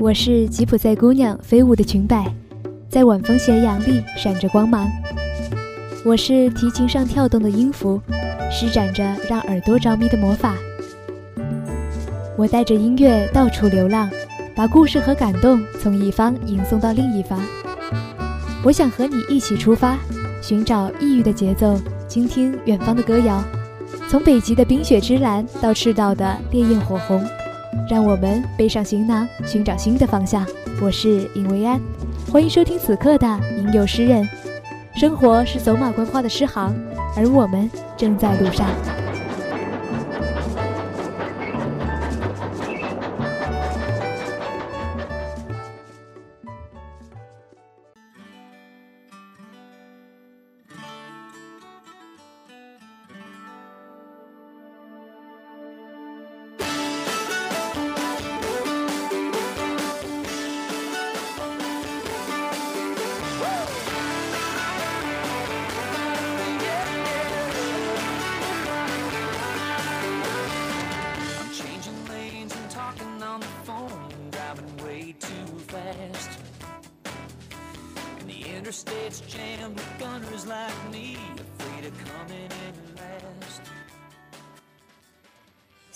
我是吉普赛姑娘飞舞的裙摆，在晚风斜阳里闪着光芒。我是提琴上跳动的音符，施展着让耳朵着迷的魔法。我带着音乐到处流浪，把故事和感动从一方吟送到另一方。我想和你一起出发，寻找异域的节奏，倾听远方的歌谣。从北极的冰雪之蓝到赤道的烈焰火红，让我们背上行囊，寻找新的方向。我是尹维安，欢迎收听此刻的《吟游诗人》。生活是走马观花的诗行，而我们正在路上。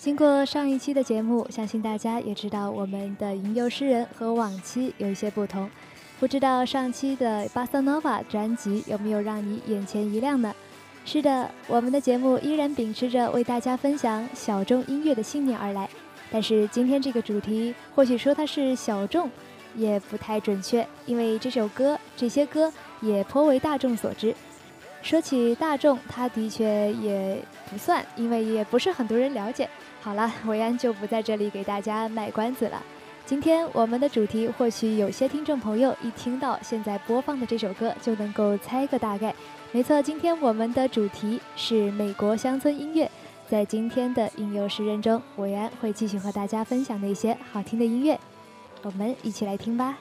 经过上一期的节目，相信大家也知道我们的吟游诗人和往期有一些不同。不知道上期的巴塞诺瓦专辑有没有让你眼前一亮呢？是的，我们的节目依然秉持着为大家分享小众音乐的信念而来。但是今天这个主题，或许说它是小众，也不太准确，因为这首歌、这些歌也颇为大众所知。说起大众，它的确也不算，因为也不是很多人了解。好了，维安就不在这里给大家卖关子了。今天我们的主题，或许有些听众朋友一听到现在播放的这首歌，就能够猜个大概。没错，今天我们的主题是美国乡村音乐。在今天的应有诗人中，维安会继续和大家分享那些好听的音乐，我们一起来听吧。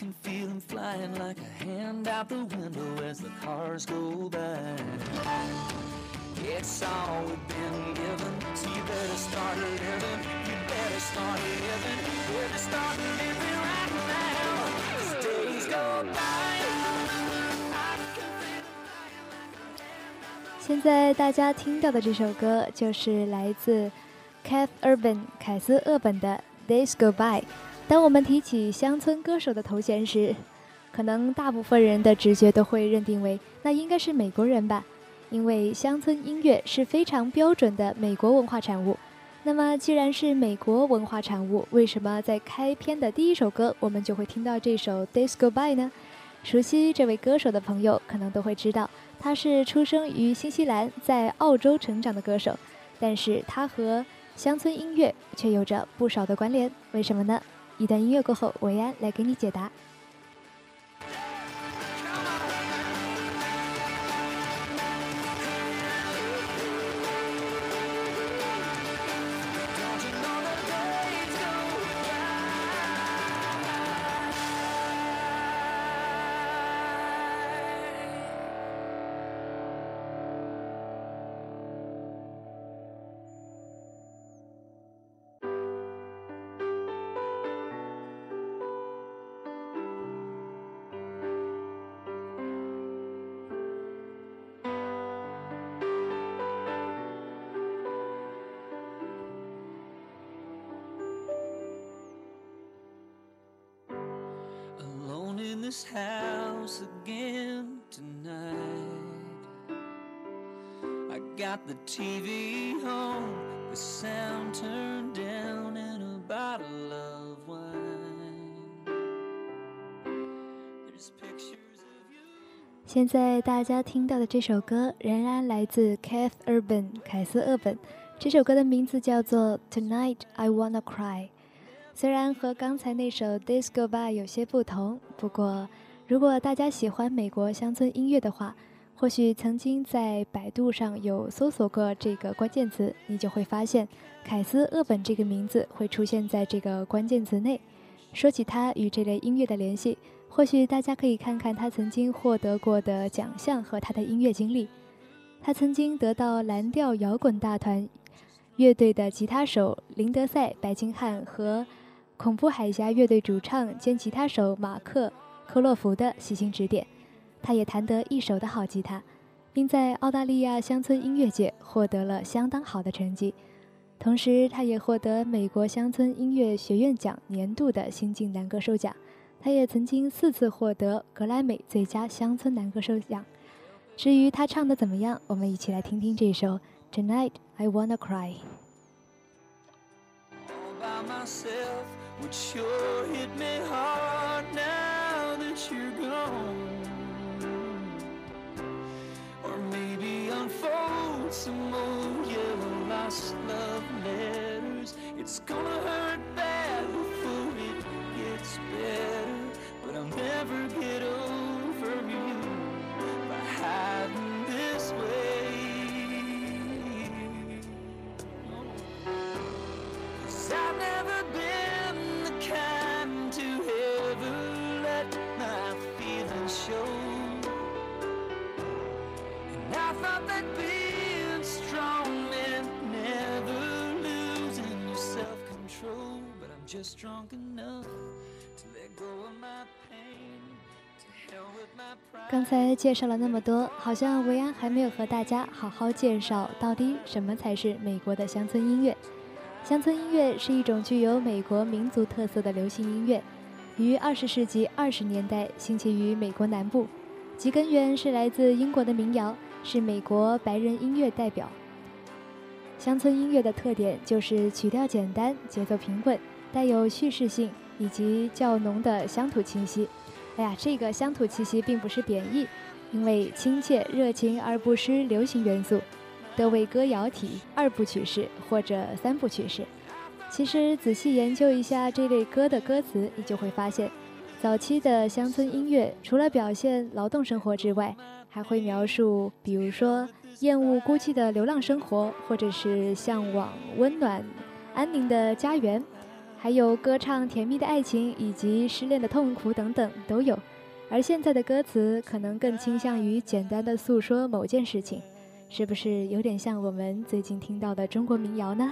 can feel him flying like a hand out the window as the cars go by. It's all we've been given, so you better start living. You better start living. You better start living right now. As days go by. 现在大家听到的这首歌就是来自 Kath Urban 凯斯·厄本的《Days Go By》。 当我们提起乡村歌手的头衔时，可能大部分人的直觉都会认定为那应该是美国人吧，因为乡村音乐是非常标准的美国文化产物。那么，既然是美国文化产物，为什么在开篇的第一首歌我们就会听到这首《Days Go By》呢？熟悉这位歌手的朋友可能都会知道，他是出生于新西兰，在澳洲成长的歌手，但是他和乡村音乐却有着不少的关联，为什么呢？一段音乐过后，维安来给你解答。this house again tonight. I got the TV on, the sound turned down, and a bottle of wine. There's pictures of you. 现在大家听到的这首歌仍然来自 Keith Urban 凯斯·厄本。这首歌的名字叫做《Tonight I Wanna Cry》。 虽然和刚才那首《Disco Bar》有些不同，不过如果大家喜欢美国乡村音乐的话，或许曾经在百度上有搜索过这个关键词，你就会发现凯斯·厄本这个名字会出现在这个关键词内。说起他与这类音乐的联系。或许大家可以看看他曾经获得过的奖项和他的音乐经历。他曾经得到蓝调摇滚大团乐队的吉他手林德赛·白金汉和恐怖海峡乐队主唱兼吉他手马克·科洛弗的悉心指点。他也弹得一手的好吉他，并在澳大利亚乡村音乐界获得了相当好的成绩。同时，他也获得美国乡村音乐学院奖年度的新晋男歌手奖。他也曾经四次获得格莱美最佳乡村男歌手奖。至于他唱的怎么样，我们一起来听听这首《Tonight I Wanna Cry》。by myself would sure hit me hard now that you're gone. Or maybe unfold some old yellow lost love letters. It's gonna hurt bad before it gets better, but I'll never get. 刚才介绍了那么多，好像维安还没有和大家好好介绍到底什么才是美国的乡村音乐。乡村音乐是一种具有美国民族特色的流行音乐，于二十世纪二十年代兴起于美国南部，其根源是来自英国的民谣，是美国白人音乐代表。乡村音乐的特点就是曲调简单、节奏平稳、带有叙事性以及较浓的乡土气息。哎呀，这个乡土气息并不是贬义，因为亲切、热情而不失流行元素，的为歌谣体二部曲式或者三部曲式。其实仔细研究一下这类歌的歌词，你就会发现，早期的乡村音乐除了表现劳动生活之外，还会描述，比如说厌恶孤寂的流浪生活，或者是向往温暖、安宁的家园。还有歌唱甜蜜的爱情以及失恋的痛苦等等都有，而现在的歌词可能更倾向于简单的诉说某件事情，是不是有点像我们最近听到的中国民谣呢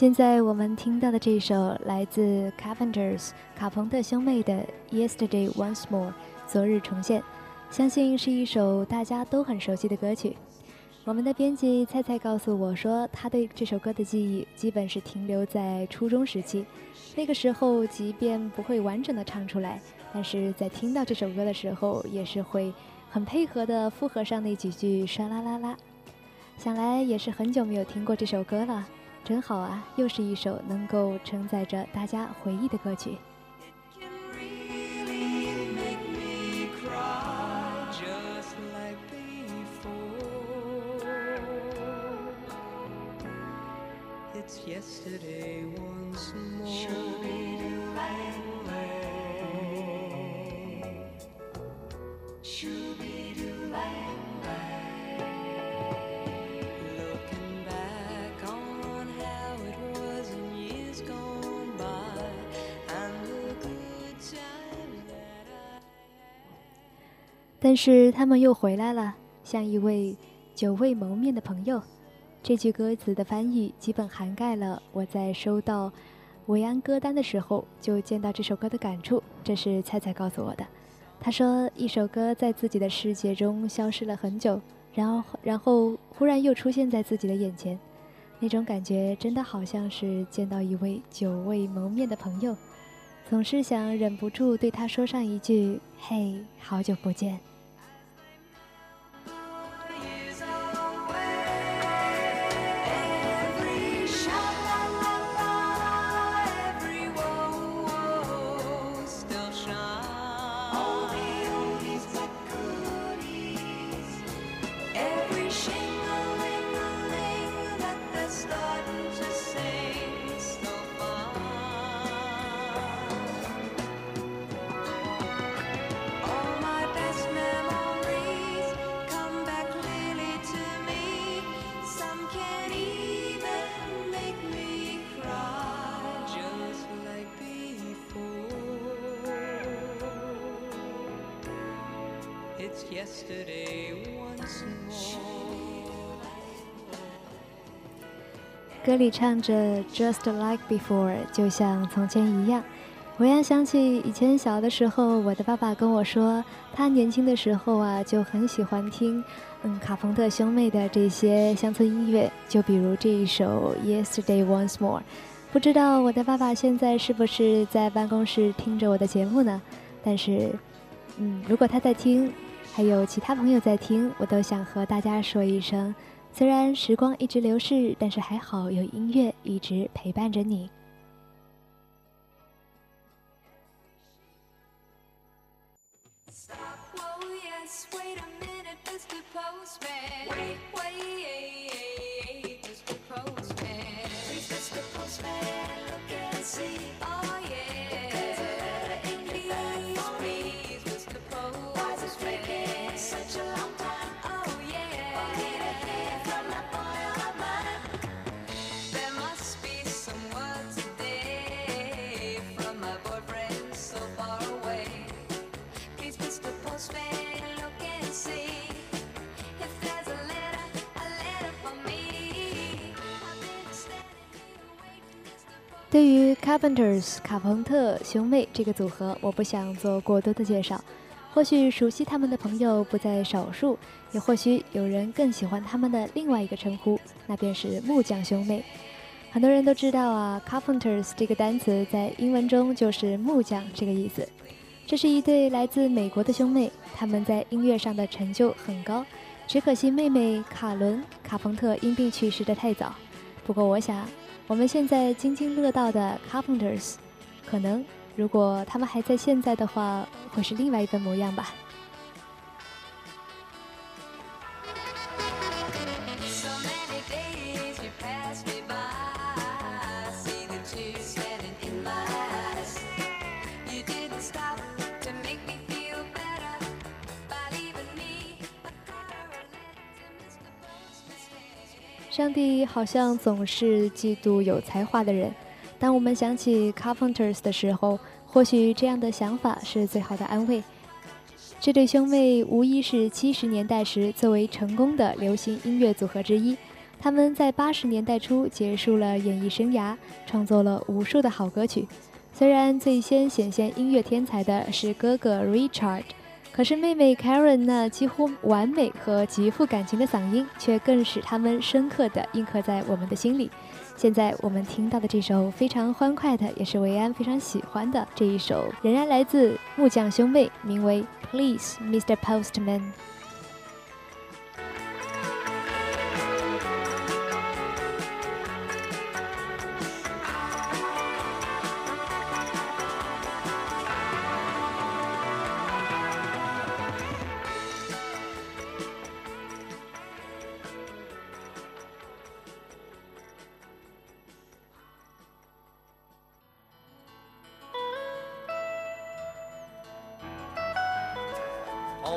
现在我们听到的这首来自 Carpenters 卡朋特兄妹的《Yesterday Once More》昨日重现，相信是一首大家都很熟悉的歌曲。我们的编辑菜菜告诉我说，他对这首歌的记忆基本是停留在初中时期。那个时候，即便不会完整的唱出来，但是在听到这首歌的时候，也是会很配合的附和上那几句唰啦啦啦。想来也是很久没有听过这首歌了，真好啊！又是一首能够承载着大家回忆的歌曲。It's yesterday once more. 但是他们又回来了，像一位久未谋面的朋友。这句歌词的翻译基本涵盖了我在收到维安歌单的时候就见到这首歌的感触。这是菜菜告诉我的。他说，一首歌在自己的世界中消失了很久，然后然后忽然又出现在自己的眼前，那种感觉真的好像是见到一位久未谋面的朋友，总是想忍不住对他说上一句：“嘿，好久不见。”歌里唱着 “Just like before”，就像从前一样。我让想起以前小的时候，我的爸爸跟我说，他年轻的时候啊，就很喜欢听，嗯，卡朋特兄妹的这些乡村音乐，就比如这一首《Yesterday Once More》。不知道我的爸爸现在是不是在办公室听着我的节目呢？但是，嗯，如果他在听，还有其他朋友在听，我都想和大家说一声。虽然时光一直流逝，但是还好有音乐一直陪伴着你。Stop, whoa, 对于 Carpenters 卡朋特兄妹这个组合，我不想做过多的介绍。或许熟悉他们的朋友不在少数，也或许有人更喜欢他们的另外一个称呼，那便是木匠兄妹。很多人都知道啊，Carpenters 这个单词在英文中就是木匠这个意思。这是一对来自美国的兄妹，他们在音乐上的成就很高，只可惜妹妹卡伦·卡朋特因病去世的太早。不过，我想我们现在津津乐道的 Carpenters，可能如果他们还在现在的话，会是另外一番模样吧。上帝好像总是嫉妒有才华的人。当我们想起 Carpenters 的时候，或许这样的想法是最好的安慰。这对兄妹无疑是七十年代时最为成功的流行音乐组合之一。他们在八十年代初结束了演艺生涯，创作了无数的好歌曲。虽然最先显现音乐天才的是哥哥 Richard，可是妹妹 Karen 那几乎完美和极富感情的嗓音，却更使他们深刻地印刻在我们的心里。现在我们听到的这首非常欢快的，也是维安非常喜欢的这一首，仍然来自木匠兄妹，名为《Please Mr. Postman》。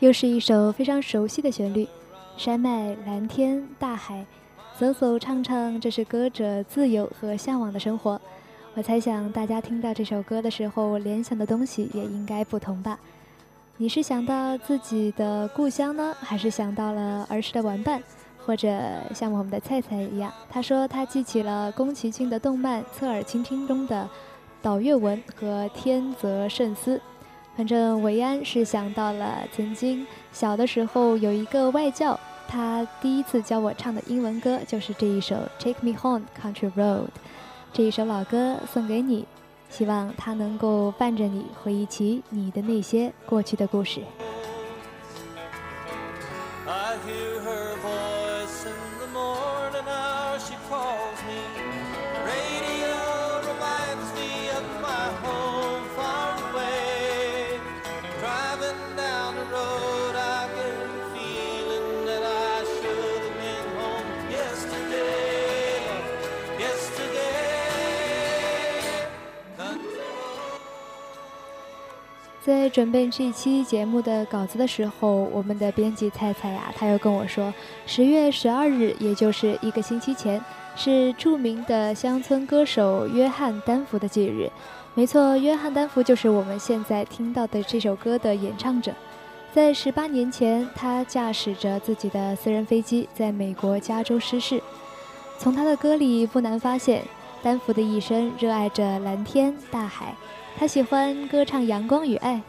又是一首非常熟悉的旋律，山脉、蓝天、大海，走走唱唱，这是歌者自由和向往的生活。我猜想大家听到这首歌的时候，联想的东西也应该不同吧？你是想到自己的故乡呢，还是想到了儿时的玩伴，或者像我们的菜菜一样，他说他记起了宫崎骏的动漫《侧耳倾听》中的岛月文和天泽圣司。反正维安是想到了曾经小的时候有一个外教，他第一次教我唱的英文歌就是这一首《Take Me Home Country Road》，这一首老歌送给你，希望它能够伴着你回忆起你的那些过去的故事。在准备这期节目的稿子的时候，我们的编辑菜菜呀，他又跟我说，十月十二日，也就是一个星期前，是著名的乡村歌手约翰丹福的忌日。没错，约翰丹福就是我们现在听到的这首歌的演唱者。在十八年前，他驾驶着自己的私人飞机在美国加州失事。从他的歌里不难发现，丹福的一生热爱着蓝天大海。他喜欢歌唱阳光与爱。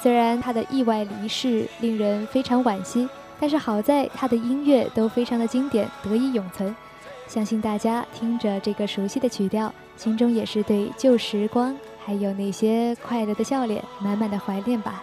虽然他的意外离世令人非常惋惜，但是好在他的音乐都非常的经典，得以永存。相信大家听着这个熟悉的曲调，心中也是对旧时光还有那些快乐的笑脸满满的怀念吧。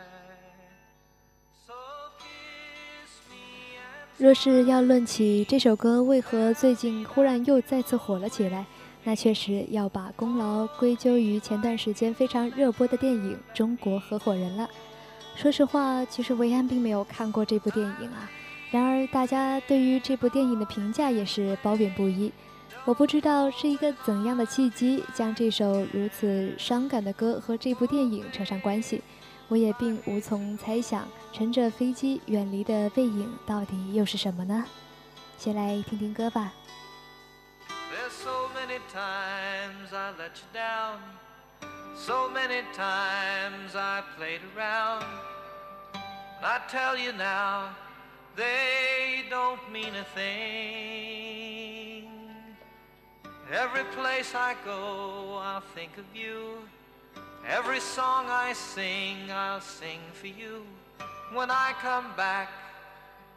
若是要论起这首歌为何最近忽然又再次火了起来，那确实要把功劳归咎于前段时间非常热播的电影《中国合伙人》了。说实话，其实维安并没有看过这部电影啊。然而，大家对于这部电影的评价也是褒贬不一。我不知道是一个怎样的契机，将这首如此伤感的歌和这部电影扯上关系，我也并无从猜想，乘着飞机远离的背影到底又是什么呢？先来听听歌吧。There's so many times I let you down. So many times I played around. I tell you now, they don't mean a thing. Every place I go, I'll think of you. Every song I sing, I'll sing for you. When I come back,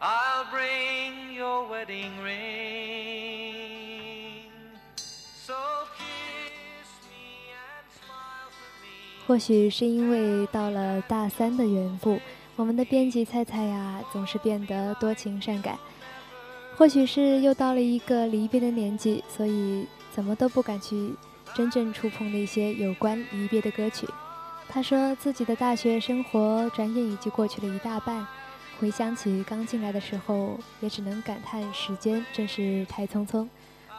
I'll bring your wedding ring. So kiss me and smile for me. 或许是因为到了大三的缘故，我们的编辑菜菜呀，总是变得多情善感。或许是又到了一个离别的年纪，所以怎么都不敢去真正触碰那些有关离别的歌曲。他说自己的大学生活转眼已经过去了一大半，回想起刚进来的时候，也只能感叹时间真是太匆匆，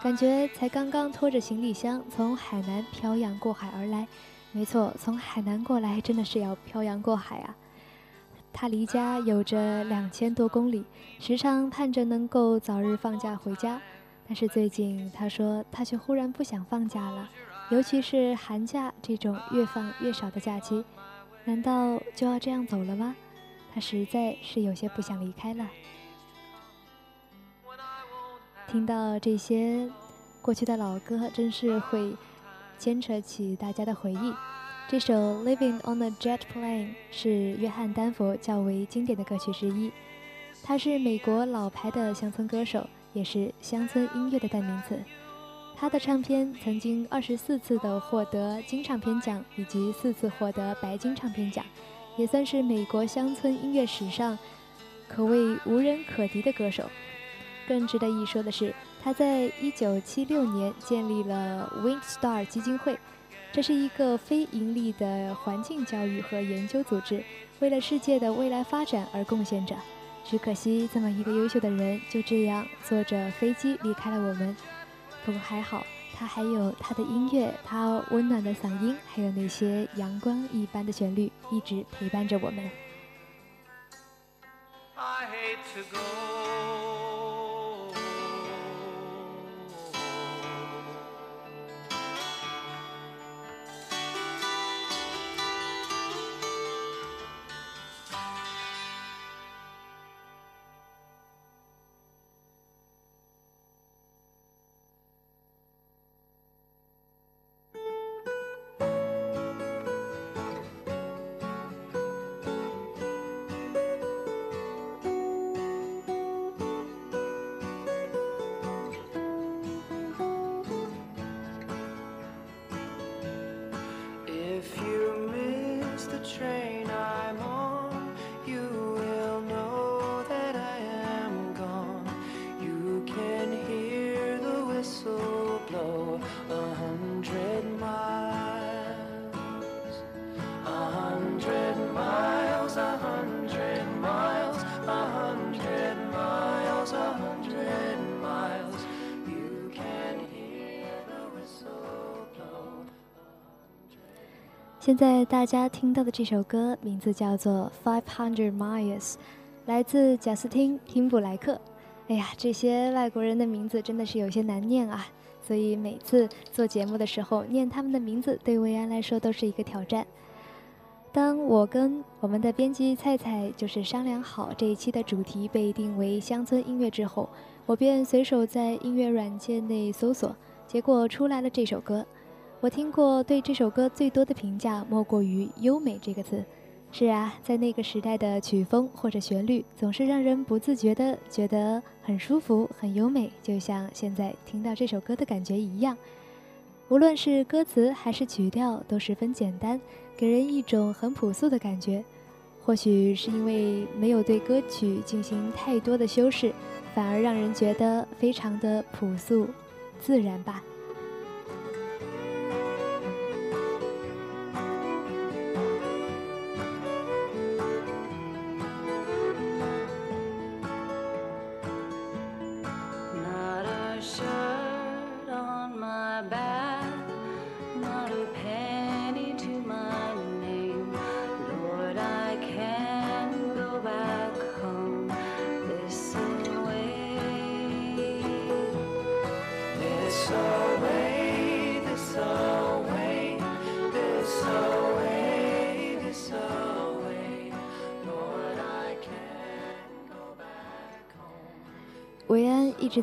感觉才刚刚拖着行李箱从海南漂洋过海而来。没错，从海南过来真的是要漂洋过海啊。他离家有着两千多公里，时常盼着能够早日放假回家。但是最近他说他却忽然不想放假了。尤其是寒假这种越放越少的假期，难道就要这样走了吗？他实在是有些不想离开了。听到这些过去的老歌，真是会牵扯起大家的回忆。这首《Living on a Jet Plane》是约翰丹佛较为经典的歌曲之一。他是美国老牌的乡村歌手，也是乡村音乐的代名词。他的唱片曾经二十四次的获得金唱片奖，以及四次获得白金唱片奖，也算是美国乡村音乐史上可谓无人可敌的歌手。更值得一说的是，他在一九七六年建立了 Wing Star 基金会，这是一个非盈利的环境教育和研究组织，为了世界的未来发展而贡献着。只可惜，这么一个优秀的人就这样坐着飞机离开了我们。不过还好，他还有他的音乐，他温暖的嗓音，还有那些阳光一般的旋律，一直陪伴着我们。I hate to go. 现在大家听到的这首歌名字叫做《Five Hundred Miles》，来自贾斯汀·汀布莱克。哎呀，这些外国人的名字真的是有些难念啊，所以每次做节目的时候念他们的名字，对薇安来说都是一个挑战。当我跟我们的编辑菜菜就是商量好这一期的主题被定为乡村音乐之后，我便随手在音乐软件内搜索，结果出来了这首歌。我听过对这首歌最多的评价莫过于“优美”这个词。是啊，在那个时代的曲风或者旋律，总是让人不自觉的觉得很舒服、很优美，就像现在听到这首歌的感觉一样。无论是歌词还是曲调，都十分简单，给人一种很朴素的感觉。或许是因为没有对歌曲进行太多的修饰，反而让人觉得非常的朴素、自然吧。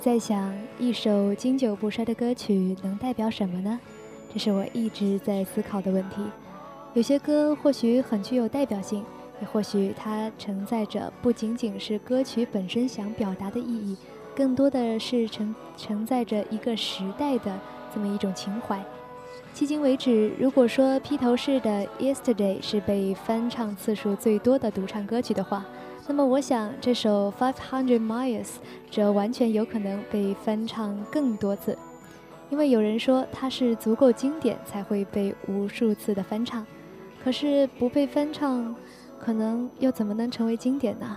在想，一首经久不衰的歌曲能代表什么呢？这是我一直在思考的问题。有些歌或许很具有代表性，也或许它承载着不仅仅是歌曲本身想表达的意义，更多的是承承载着一个时代的这么一种情怀。迄今为止，如果说披头士的《Yesterday》是被翻唱次数最多的独唱歌曲的话，那么我想这首《Five Hundred Miles》则完全有可能被翻唱更多次，因为有人说它是足够经典才会被无数次的翻唱，可是不被翻唱，可能又怎么能成为经典呢？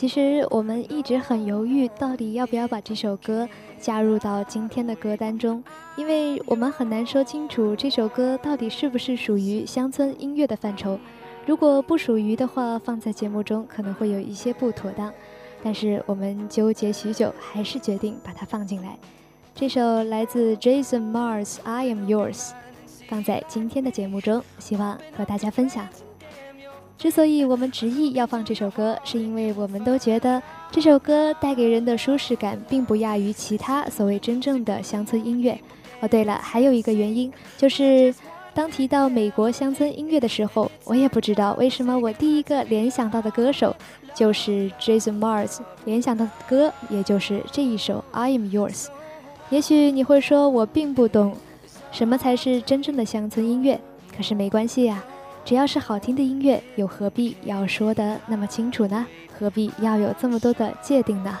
其实我们一直很犹豫，到底要不要把这首歌加入到今天的歌单中，因为我们很难说清楚这首歌到底是不是属于乡村音乐的范畴。如果不属于的话，放在节目中可能会有一些不妥当。但是我们纠结许久，还是决定把它放进来。这首来自 Jason Mars《I Am Yours》放在今天的节目中，希望和大家分享。之所以我们执意要放这首歌，是因为我们都觉得这首歌带给人的舒适感并不亚于其他所谓真正的乡村音乐。哦，对了，还有一个原因就是，当提到美国乡村音乐的时候，我也不知道为什么我第一个联想到的歌手就是 Jason Mars，联想到的歌也就是这一首《I Am Yours》。也许你会说我并不懂什么才是真正的乡村音乐，可是没关系呀、只要是好听的音乐，又何必要说的那么清楚呢？何必要有这么多的界定呢？